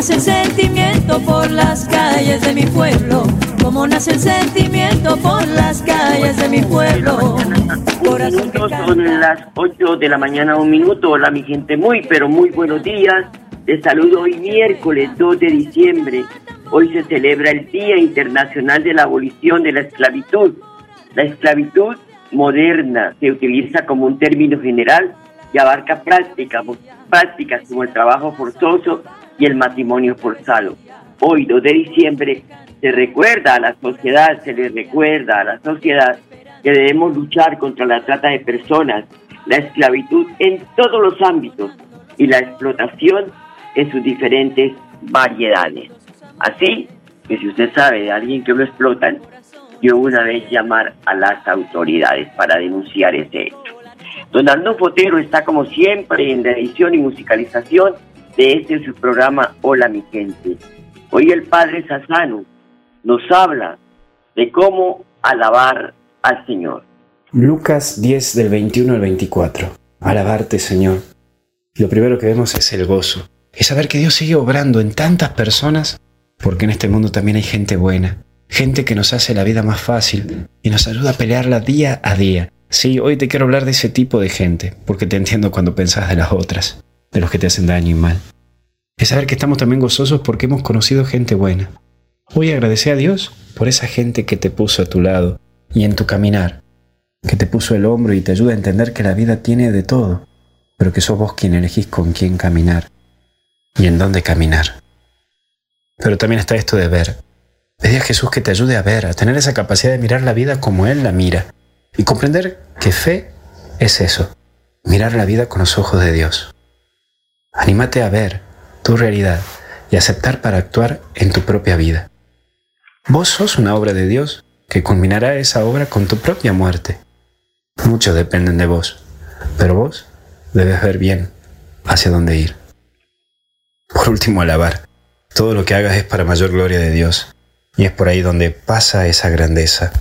nace el sentimiento por las calles de mi pueblo. Como nace el sentimiento por las calles de mi pueblo. Corazón que son las 8 de la mañana, un minuto. Hola, mi gente, muy, pero muy buenos días. Les saludo hoy miércoles 2 de diciembre. Hoy se celebra el Día Internacional de la Abolición de la Esclavitud. La esclavitud moderna se utiliza como un término general y abarca prácticas, prácticas como el trabajo forzoso y el matrimonio forzado. Hoy, 2 de diciembre, se recuerda a la sociedad, se le recuerda a la sociedad que debemos luchar contra la trata de personas, la esclavitud en todos los ámbitos y la explotación en sus diferentes variedades. Así que si usted sabe de alguien que lo explotan, yo una vez llamar a las autoridades para denunciar ese hecho. Don Arno Fotero está como siempre en la edición y musicalización de este su programa Hola mi gente. Hoy el padre Sassano nos habla de cómo alabar al Señor. Lucas 10 del 21 al 24. Alabarte, Señor. Lo primero que vemos es el gozo. Es saber que Dios sigue obrando en tantas personas, porque en este mundo también hay gente buena, gente que nos hace la vida más fácil y nos ayuda a pelearla día a día. Sí, hoy te quiero hablar de ese tipo de gente, porque te entiendo cuando pensás de las otras, de los que te hacen daño y mal. Es saber que estamos también gozosos porque hemos conocido gente buena. Hoy agradece a Dios por esa gente que te puso a tu lado y en tu caminar, que te puso el hombro y te ayuda a entender que la vida tiene de todo, pero que sos vos quien elegís con quién caminar y en dónde caminar. Pero también está esto de ver. Pedí a Jesús que te ayude a ver, a tener esa capacidad de mirar la vida como Él la mira y comprender que fe es eso, mirar la vida con los ojos de Dios. Anímate a ver tu realidad y aceptar para actuar en tu propia vida. Vos sos una obra de Dios que culminará esa obra con tu propia muerte. Muchos dependen de vos, pero vos debes ver bien hacia dónde ir. Por último, alabar. Todo lo que hagas es para mayor gloria de Dios, y es por ahí donde pasa esa grandeza.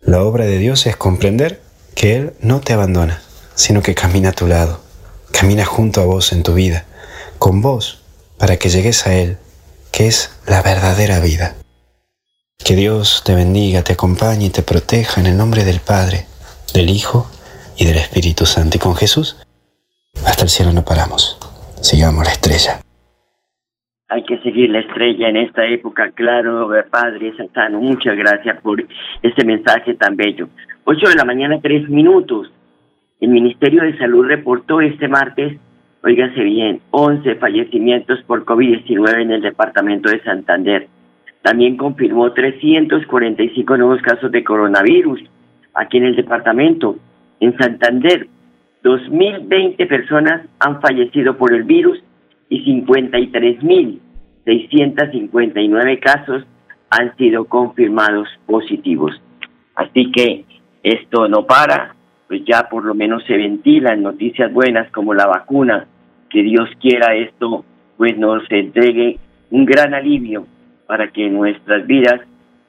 La obra de Dios es comprender que Él no te abandona, sino que camina a tu lado, camina junto a vos en tu vida, con vos, para que llegues a Él, que es la verdadera vida. Que Dios te bendiga, te acompañe y te proteja en el nombre del Padre, del Hijo y del Espíritu Santo. Y con Jesús, hasta el cielo no paramos. Sigamos la estrella. Hay que seguir la estrella en esta época, claro, Padre Santano. Muchas gracias por este mensaje tan bello. 8 de la mañana, 3 minutos. El Ministerio de Salud reportó este martes, oígase bien, 11 fallecimientos por COVID-19 en el departamento de Santander. También confirmó 345 nuevos casos de coronavirus aquí en el departamento. En Santander, 2.020 personas han fallecido por el virus y 53.659 casos han sido confirmados positivos. Así que esto no para, pues ya por lo menos se ventilan noticias buenas como la vacuna. Que Dios quiera esto, pues nos entregue un gran alivio para que nuestras vidas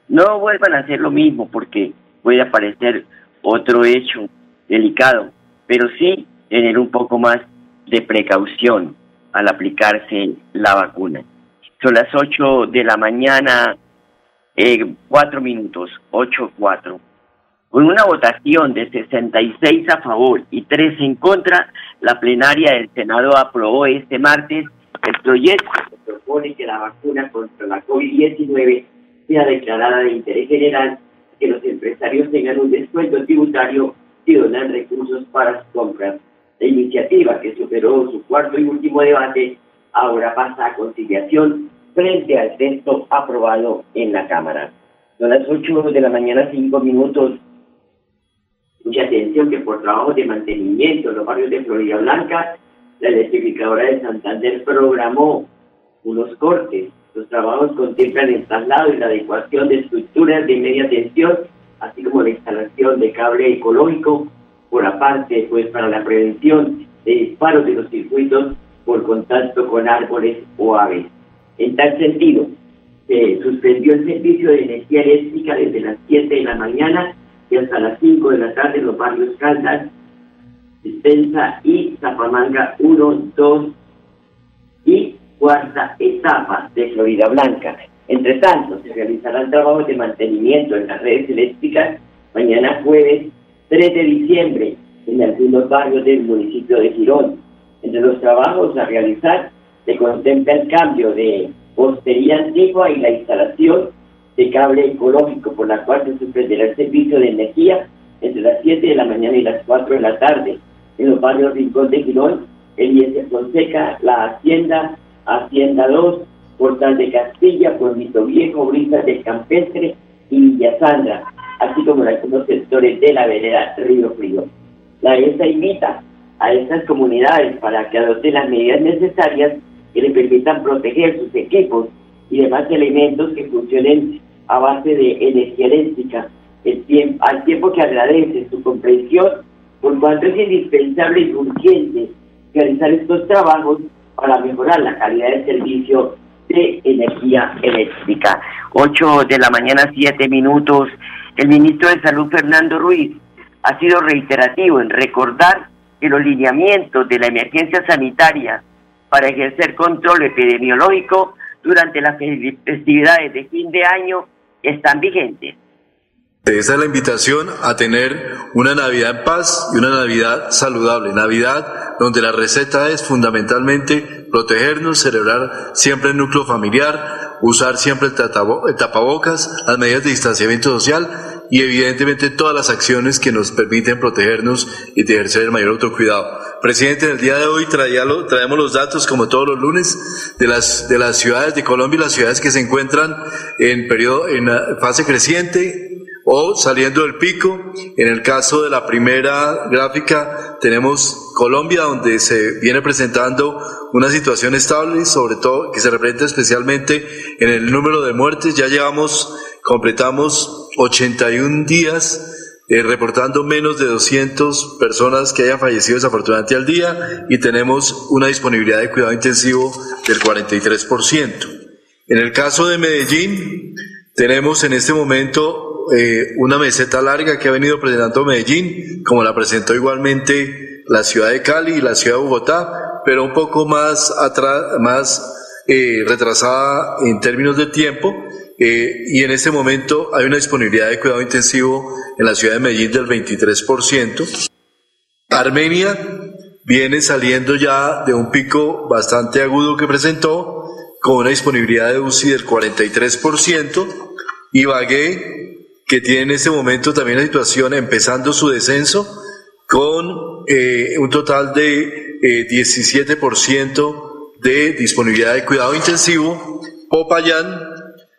no vuelvan a ser lo mismo, porque puede aparecer otro hecho delicado, pero sí tener un poco más de precaución al aplicarse la vacuna. Son las 8 de la mañana, eh, 4 minutos, 8, 4. Con una votación de 66 a favor y 3 en contra, la plenaria del Senado aprobó este martes el proyecto que propone que la vacuna contra la COVID-19 sea declarada de interés general, que los empresarios tengan un descuento tributario y donan recursos para sus compras. La iniciativa, que superó su cuarto y último debate, ahora pasa a conciliación frente al texto aprobado en la Cámara. Son las 8 de la mañana, 5 minutos. Mucha atención que por trabajo de mantenimiento en los barrios de Florida Blanca, la electrificadora de Santander programó unos cortes. Los trabajos contemplan el traslado y la adecuación de estructuras de media tensión, así como la instalación de cable ecológico por aparte, pues para la prevención de disparos de los circuitos por contacto con árboles o aves. En tal sentido, se suspendió el servicio de energía eléctrica desde las 7 de la mañana y hasta las 5 de la tarde en los barrios Caldas, Dispensa y Zapamanga 1, 2 y cuarta etapa de Florida Blanca. Entre tanto, se realizarán trabajos de mantenimiento en las redes eléctricas mañana jueves 3 de diciembre en algunos barrios del municipio de Girón. Entre los trabajos a realizar se contempla el cambio de postería antigua y la instalación de cable ecológico por la cual se suspenderá el servicio de energía entre las 7 de la mañana y las 4 de la tarde en los barrios Rincón de Girón, Eliezer Fonseca, La Hacienda, Hacienda 2, Portal de Castilla, Pueblito Viejo, Brisas del Campestre y Villa Sandra, así como en algunos sectores de la vereda Río Frío. La ESA invita a estas comunidades para que adopten las medidas necesarias que les permitan proteger sus equipos y demás elementos que funcionen a base de energía eléctrica, el tiempo, al tiempo que agradece su comprensión, por cuanto es indispensable y urgente realizar estos trabajos para mejorar la calidad del servicio de energía eléctrica. 8 de la mañana, 7 minutos. El ministro de Salud, Fernando Ruiz, ha sido reiterativo en recordar que los lineamientos de la emergencia sanitaria para ejercer control epidemiológico durante las festividades de fin de año están vigentes. Esa es la invitación a tener una Navidad en paz y una Navidad saludable. Navidad donde la receta es fundamentalmente protegernos, celebrar siempre el núcleo familiar, usar siempre el tapabocas, las medidas de distanciamiento social y evidentemente todas las acciones que nos permiten protegernos y ejercer el mayor autocuidado. Presidente, en el día de hoy traemos los datos, como todos los lunes, de las, de las ciudades de Colombia y las ciudades que se encuentran en periodo, en fase creciente, o saliendo del pico. En el caso de la primera gráfica tenemos Colombia donde se viene presentando una situación estable, sobre todo que se representa especialmente en el número de muertes. Ya llevamos, completamos 81 días eh, reportando menos de 200 personas que hayan fallecido desafortunadamente al día y tenemos una disponibilidad de cuidado intensivo del 43%. En el caso de Medellín, tenemos en este momento eh, una meseta larga que ha venido presentando Medellín, como la presentó igualmente la ciudad de Cali y la ciudad de Bogotá, pero un poco más atrás, más eh, retrasada en términos de tiempo. Eh, y en este momento hay una disponibilidad de cuidado intensivo en la ciudad de Medellín del 23%. Armenia viene saliendo ya de un pico bastante agudo que presentó, con una disponibilidad de UCI del 43%. Ibagué que tiene en este momento también la situación empezando su descenso con eh, un total de 17% eh, de disponibilidad de cuidado intensivo. Popayán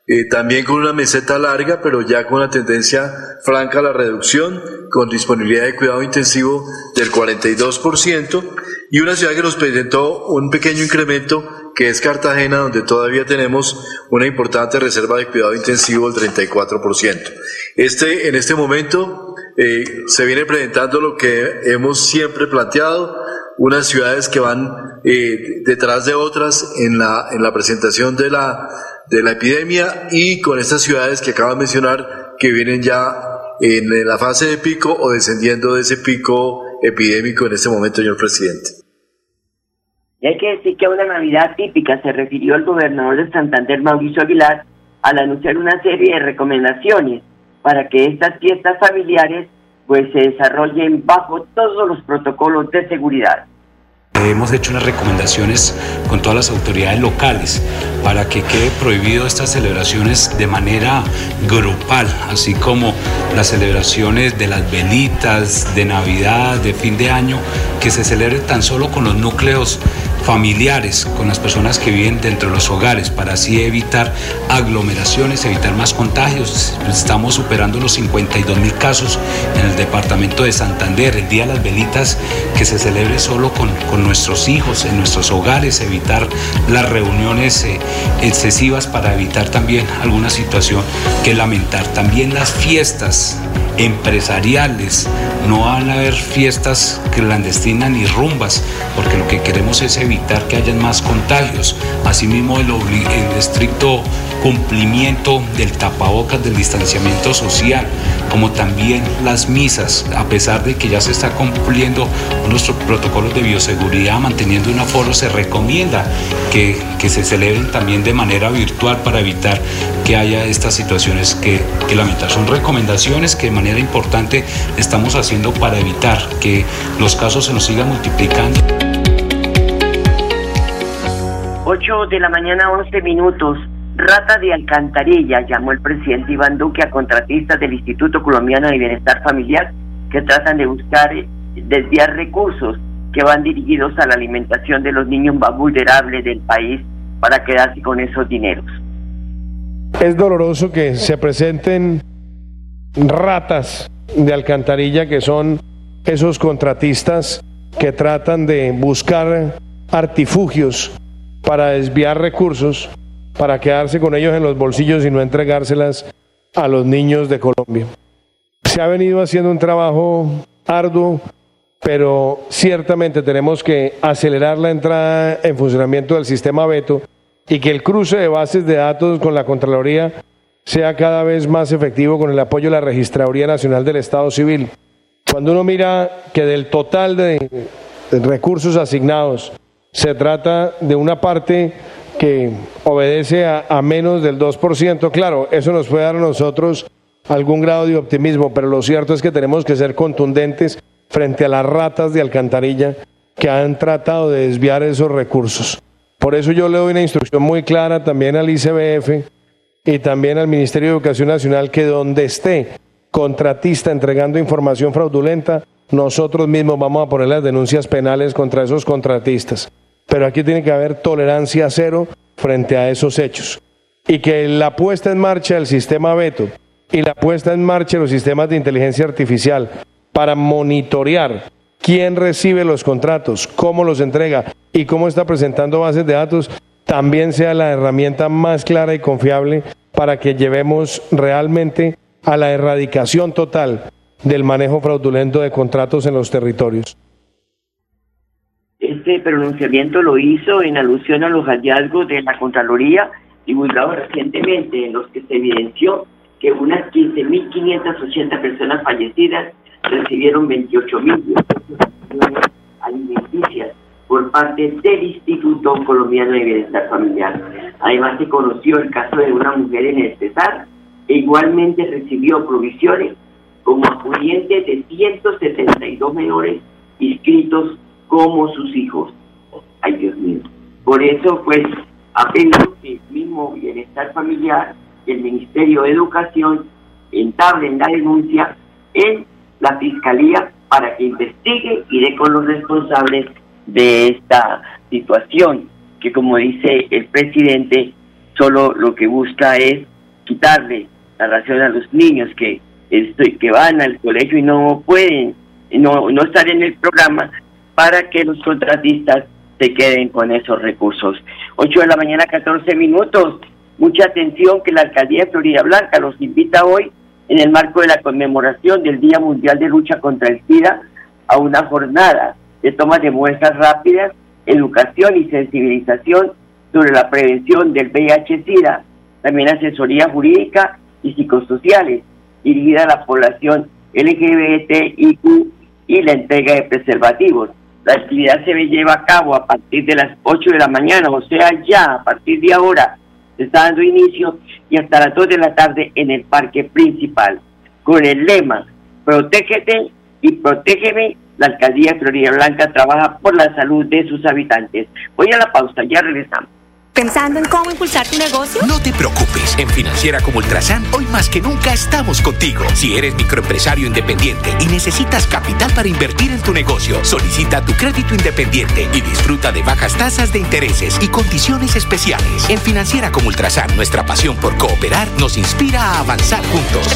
eh, también con una meseta larga, pero ya con una tendencia franca a la reducción, con disponibilidad de cuidado intensivo del 42%, y una ciudad que nos presentó un pequeño incremento que es Cartagena, donde todavía tenemos una importante reserva de cuidado intensivo del 34%. Este, en este momento eh, se viene presentando lo que hemos siempre planteado, unas ciudades que van eh, detrás de otras en la, en la presentación de la, de la epidemia y con estas ciudades que acabo de mencionar que vienen ya en la fase de pico o descendiendo de ese pico epidémico en este momento, señor presidente. Y hay que decir que a una Navidad típica se refirió el gobernador de Santander, Mauricio Aguilar, al anunciar una serie de recomendaciones para que estas fiestas familiares pues se desarrollen bajo todos los protocolos de seguridad. Hemos hecho unas recomendaciones con todas las autoridades locales para que quede prohibido estas celebraciones de manera grupal, así como las celebraciones de las velitas, de Navidad, de fin de año, que se celebre tan solo con los núcleos familiares, con las personas que viven dentro de los hogares, para así evitar aglomeraciones, evitar más contagios. Estamos superando los 52 mil casos en el departamento de Santander. El Día de las Velitas que se celebre solo con, con nuestros hijos, en nuestros hogares, evitar las reuniones eh, excesivas para evitar también alguna situación que lamentar. También las fiestas empresariales, no van a haber fiestas clandestinas ni rumbas, porque lo que queremos es evitar que hayan más contagios. Asimismo, el, estricto cumplimiento del tapabocas, del distanciamiento social, como también las misas, a pesar de que ya se está cumpliendo nuestros protocolos de bioseguridad, manteniendo un aforo, se recomienda que, que se celebren también de manera virtual para evitar que haya estas situaciones que, que lamentar. Son recomendaciones que de manera importante estamos haciendo para evitar que los casos se nos sigan multiplicando. 8 de la mañana, 11 minutos. Rata de alcantarilla, llamó el presidente Iván Duque a contratistas del Instituto Colombiano de Bienestar Familiar que tratan de buscar desviar recursos que van dirigidos a la alimentación de los niños más vulnerables del país para quedarse con esos dineros. Es doloroso que se presenten ratas de alcantarilla que son esos contratistas que tratan de buscar artifugios para desviar recursos para quedarse con ellos en los bolsillos y no entregárselas a los niños de Colombia. Se ha venido haciendo un trabajo arduo, pero ciertamente tenemos que acelerar la entrada en funcionamiento del sistema Beto y que el cruce de bases de datos con la Contraloría sea cada vez más efectivo con el apoyo de la Registraduría Nacional del Estado Civil. Cuando uno mira que del total de recursos asignados se trata de una parte que obedece a, menos del 2%. Claro, eso nos puede dar a nosotros algún grado de optimismo, pero lo cierto es que tenemos que ser contundentes frente a las ratas de alcantarilla que han tratado de desviar esos recursos. Por eso yo le doy una instrucción muy clara también al ICBF y también al Ministerio de Educación Nacional que donde esté contratista entregando información fraudulenta, nosotros mismos vamos a poner las denuncias penales contra esos contratistas pero aquí tiene que haber tolerancia cero frente a esos hechos. Y que la puesta en marcha del sistema Beto y la puesta en marcha de los sistemas de inteligencia artificial para monitorear quién recibe los contratos, cómo los entrega y cómo está presentando bases de datos, también sea la herramienta más clara y confiable para que llevemos realmente a la erradicación total del manejo fraudulento de contratos en los territorios. Este pronunciamiento lo hizo en alusión a los hallazgos de la Contraloría divulgados recientemente, en los que se evidenció que unas 15.580 personas fallecidas recibieron 28.000 alimenticias por parte del Instituto Colombiano de Bienestar Familiar. Además se conoció el caso de una mujer en el Cesar e igualmente recibió provisiones como acudiente de 172 menores inscritos como sus hijos. Ay, Dios mío. Por eso, pues, apenas que el mismo bienestar familiar y el Ministerio de Educación entablen la denuncia en la Fiscalía para que investigue y dé con los responsables de esta situación, que como dice el presidente, solo lo que busca es quitarle la ración a los niños que, que van al colegio y no pueden no, no estar en el programa para que los contratistas se queden con esos recursos. 8 de la mañana, 14 minutos. Mucha atención que la alcaldía de Florida Blanca los invita hoy, en el marco de la conmemoración del Día Mundial de Lucha contra el SIDA, a una jornada de toma de muestras rápidas, educación y sensibilización sobre la prevención del VIH-Sida, también asesoría jurídica y psicosociales dirigida a la población LGBTIQ y la entrega de preservativos La actividad se lleva a cabo a partir de las 8 de la mañana, o sea, ya a partir de ahora se está dando inicio y hasta las 2 de la tarde en el parque principal, con el lema Protégete y protégeme. La alcaldía de Florida Blanca trabaja por la salud de sus habitantes. Voy a la pausa, ya regresamos. ¿Pensando en cómo impulsar tu negocio? No te preocupes. En Financiera como Ultrasan, hoy más que nunca estamos contigo. Si eres microempresario independiente y necesitas capital para invertir en tu negocio, solicita tu crédito independiente y disfruta de bajas tasas de intereses y condiciones especiales. En Financiera como Ultrasan, nuestra pasión por cooperar nos inspira a avanzar juntos.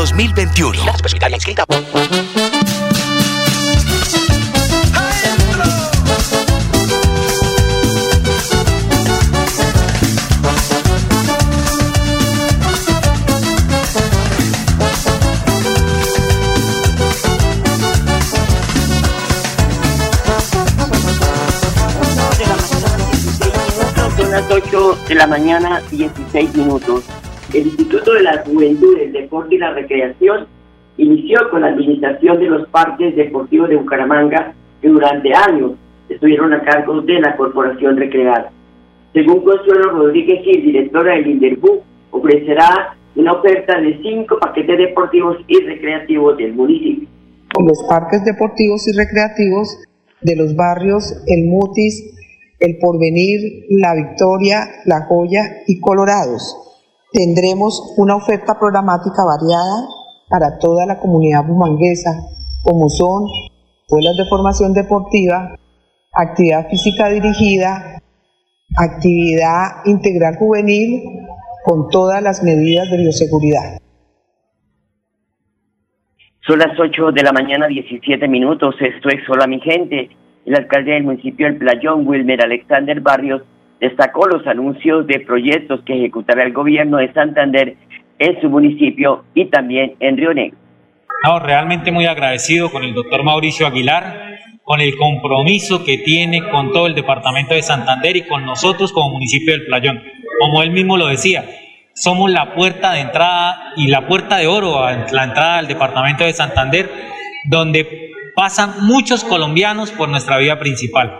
2021. Son las 8 de la mañana, 16 minutos el Instituto de la Juventud, el Deporte y la Recreación inició con la administración de los parques deportivos de Bucaramanga que durante años estuvieron a cargo de la Corporación Recreada. Según Consuelo Rodríguez Gil, directora del INDERBU, ofrecerá una oferta de cinco paquetes deportivos y recreativos del municipio. Los parques deportivos y recreativos de los barrios El Mutis, El Porvenir, La Victoria, La Joya y Colorados Tendremos una oferta programática variada para toda la comunidad bumanguesa, como son escuelas de formación deportiva, actividad física dirigida, actividad integral juvenil, con todas las medidas de bioseguridad. Son las 8 de la mañana, 17 minutos. Esto es Hola mi gente. El alcalde del municipio del Playón, Wilmer Alexander Barrios, destacó los anuncios de proyectos que ejecutará el gobierno de Santander en su municipio y también en Río Negro. No, realmente muy agradecido con el doctor Mauricio Aguilar, con el compromiso que tiene con todo el departamento de Santander y con nosotros como municipio del Playón. Como él mismo lo decía, somos la puerta de entrada y la puerta de oro a la entrada al departamento de Santander, donde pasan muchos colombianos por nuestra vía principal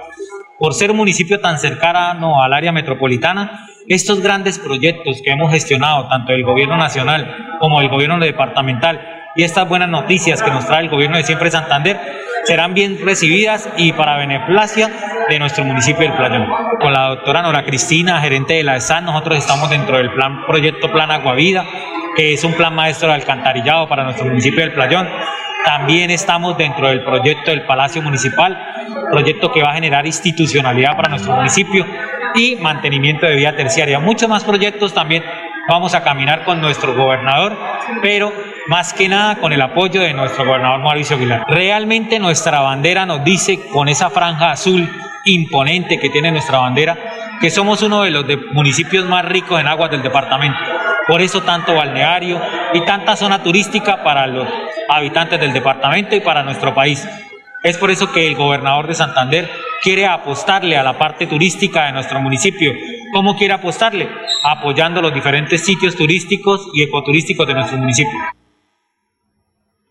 por ser un municipio tan cercano al área metropolitana, estos grandes proyectos que hemos gestionado, tanto el gobierno nacional como el gobierno departamental, y estas buenas noticias que nos trae el gobierno de Siempre Santander, serán bien recibidas y para beneficio de nuestro municipio del Playón. Con la doctora Nora Cristina, gerente de la ESAN, nosotros estamos dentro del plan proyecto Plan Aguavida, que es un plan maestro de alcantarillado para nuestro municipio del Playón. También estamos dentro del proyecto del Palacio Municipal, proyecto que va a generar institucionalidad para nuestro municipio y mantenimiento de vía terciaria. Muchos más proyectos también vamos a caminar con nuestro gobernador, pero más que nada con el apoyo de nuestro gobernador Mauricio Aguilar. Realmente nuestra bandera nos dice, con esa franja azul imponente que tiene nuestra bandera, que somos uno de los municipios más ricos en aguas del departamento. Por eso tanto balneario y tanta zona turística para los habitantes del departamento y para nuestro país. Es por eso que el gobernador de Santander quiere apostarle a la parte turística de nuestro municipio. ¿Cómo quiere apostarle? Apoyando los diferentes sitios turísticos y ecoturísticos de nuestro municipio.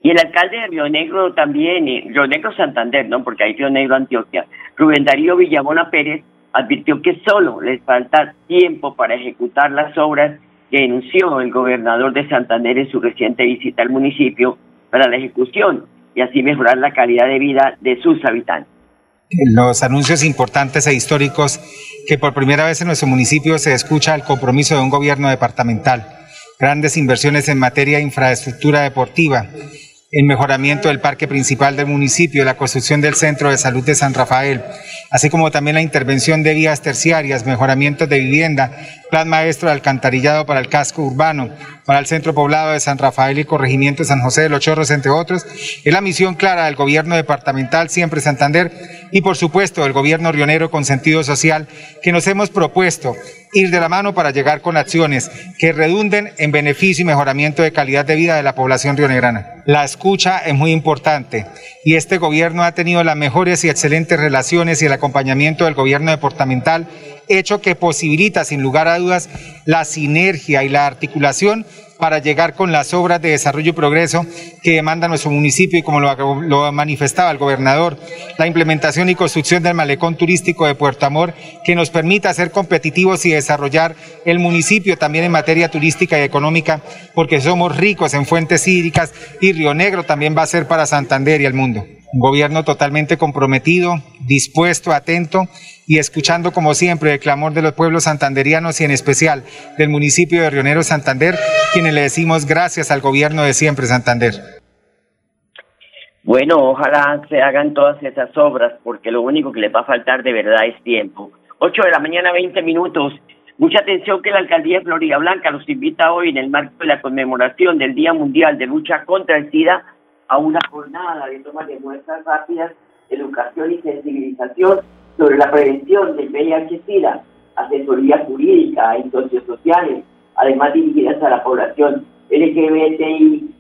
Y el alcalde de Río Negro también, Río Negro Santander, ¿no? Porque hay Río Negro Antioquia, Rubén Darío Villamona Pérez advirtió que solo les falta tiempo para ejecutar las obras que anunció el gobernador de Santander en su reciente visita al municipio para la ejecución y así mejorar la calidad de vida de sus habitantes. Los anuncios importantes e históricos que por primera vez en nuestro municipio se escucha el compromiso de un gobierno departamental, grandes inversiones en materia de infraestructura deportiva, el mejoramiento del parque principal del municipio, la construcción del centro de salud de San Rafael, así como también la intervención de vías terciarias, mejoramientos de vivienda, plan maestro de alcantarillado para el casco urbano, para el centro poblado de San Rafael y corregimiento de San José de los Chorros, entre otros, es la misión clara del gobierno departamental Siempre Santander y por supuesto del gobierno rionero con sentido social que nos hemos propuesto ir de la mano para llegar con acciones que redunden en beneficio y mejoramiento de calidad de vida de la población rionegrana. La escucha es muy importante y este gobierno ha tenido las mejores y excelentes relaciones y el acompañamiento del gobierno departamental hecho que posibilita sin lugar a dudas la sinergia y la articulación para llegar con las obras de desarrollo y progreso que demanda nuestro municipio y como lo, manifestaba el gobernador, la implementación y construcción del malecón turístico de Puerto Amor que nos permita ser competitivos y desarrollar el municipio también en materia turística y económica porque somos ricos en fuentes hídricas y Río Negro también va a ser para Santander y el mundo. Un gobierno totalmente comprometido, dispuesto, atento y escuchando como siempre el clamor de los pueblos santanderianos y en especial del municipio de Rionero Santander, quienes le decimos gracias al gobierno de siempre Santander. Bueno, ojalá se hagan todas esas obras porque lo único que les va a faltar de verdad es tiempo. 8 de la mañana, 20 minutos. Mucha atención que la alcaldía de Florida Blanca los invita hoy en el marco de la conmemoración del Día Mundial de Lucha contra el SIDA a una jornada de toma de muestras rápidas, educación y sensibilización sobre la prevención del VIH-Sida, asesoría jurídica y sociosociales, además dirigidas a la población LGBTI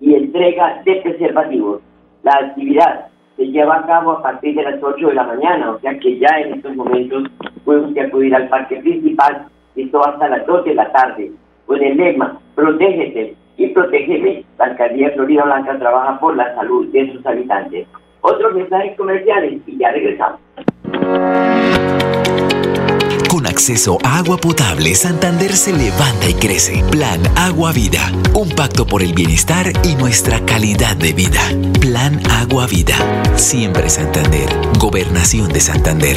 y entrega de preservativos. La actividad se lleva a cabo a partir de las 8 de la mañana, o sea que ya en estos momentos puede usted acudir al parque principal, esto hasta las 2 de la tarde, con el lema, protégete y protégeme, la alcaldía de Florida Blanca trabaja por la salud de sus habitantes. Otros mensajes comerciales y ya regresamos. Con acceso a agua potable, Santander se levanta y crece. Plan Agua Vida. Un pacto por el bienestar y nuestra calidad de vida. Plan Agua Vida. Siempre Santander. Gobernación de Santander.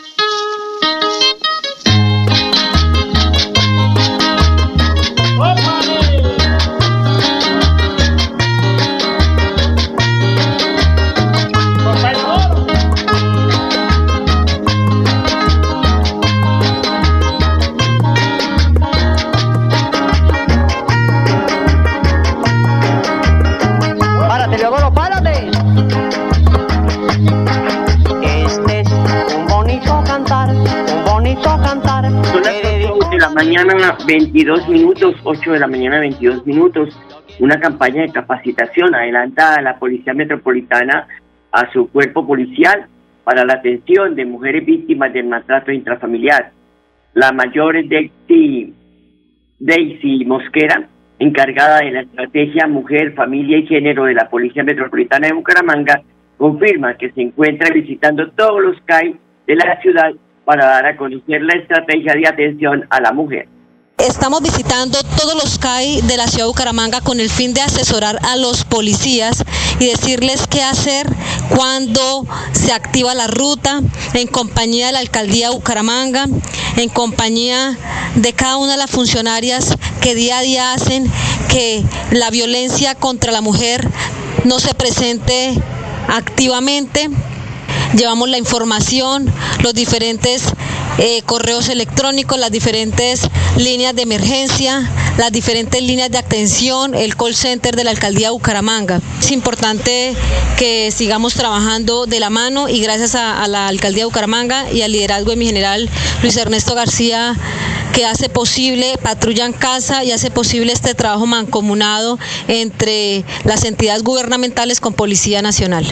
Mañana, 22 minutos, 8 de la mañana, 22 minutos. Una campaña de capacitación adelanta a la Policía Metropolitana a su cuerpo policial para la atención de mujeres víctimas del maltrato intrafamiliar. La mayor es Daisy Mosquera, encargada de la estrategia Mujer, Familia y Género de la Policía Metropolitana de Bucaramanga, confirma que se encuentra visitando todos los CAI de la ciudad para dar a conocer la estrategia de atención a la mujer. Estamos visitando todos los CAI de la ciudad de Bucaramanga con el fin de asesorar a los policías y decirles qué hacer cuando se activa la ruta en compañía de la alcaldía de Bucaramanga, en compañía de cada una de las funcionarias que día a día hacen que la violencia contra la mujer no se presente activamente. Llevamos la información, los diferentes eh, correos electrónicos, las diferentes líneas de emergencia, las diferentes líneas de atención, el call center de la alcaldía de Bucaramanga. Es importante que sigamos trabajando de la mano y gracias a, a la alcaldía de Bucaramanga y al liderazgo de mi general Luis Ernesto García que hace posible Patrulla en Casa y hace posible este trabajo mancomunado entre las entidades gubernamentales con Policía Nacional.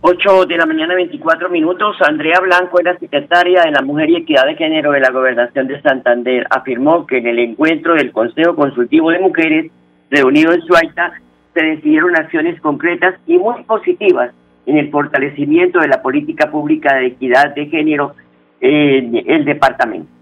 8 de la mañana, 24 minutos. Andrea Blanco, era secretaria de la Mujer y Equidad de Género de la Gobernación de Santander, afirmó que en el encuentro del Consejo Consultivo de Mujeres, reunido en Suaita, se decidieron acciones concretas y muy positivas en el fortalecimiento de la política pública de equidad de género en el departamento.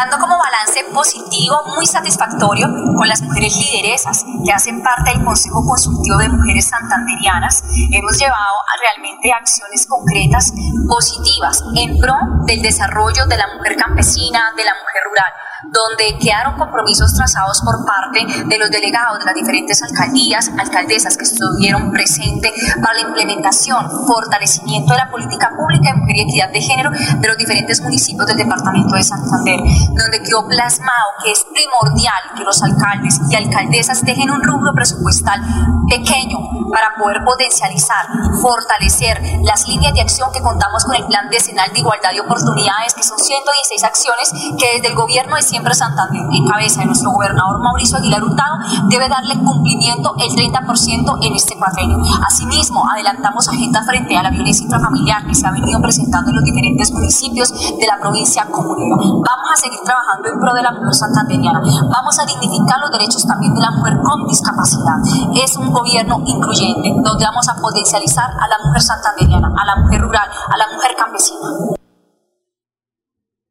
Dando como balance positivo muy satisfactorio con las mujeres lideresas que hacen parte del Consejo Consultivo de Mujeres Santanderianas. Hemos llevado a realmente acciones concretas positivas en pro del desarrollo de la mujer campesina, de la mujer rural donde quedaron compromisos trazados por parte de los delegados de las diferentes alcaldías, alcaldesas que estuvieron presentes para la implementación, fortalecimiento de la política pública de mujer y equidad de género de los diferentes municipios del departamento de Santander, donde quedó plasmado que es primordial que los alcaldes y alcaldesas dejen un rubro presupuestal pequeño para poder potencializar, fortalecer las líneas de acción que contamos con el Plan Decenal de Igualdad de Oportunidades, que son 116 acciones que desde el gobierno de siempre Santander, en cabeza de nuestro gobernador Mauricio Aguilar Hurtado, debe darle cumplimiento el 30% en este cuatrenio. Asimismo, adelantamos agenda frente a la violencia intrafamiliar que se ha venido presentando en los diferentes municipios de la provincia comunera. Vamos a seguir trabajando en pro de la mujer santanderiana. Vamos a dignificar los derechos también de la mujer con discapacidad. Es un gobierno incluyente, donde vamos a potencializar a la mujer santanderiana, a la mujer rural, a la mujer campesina.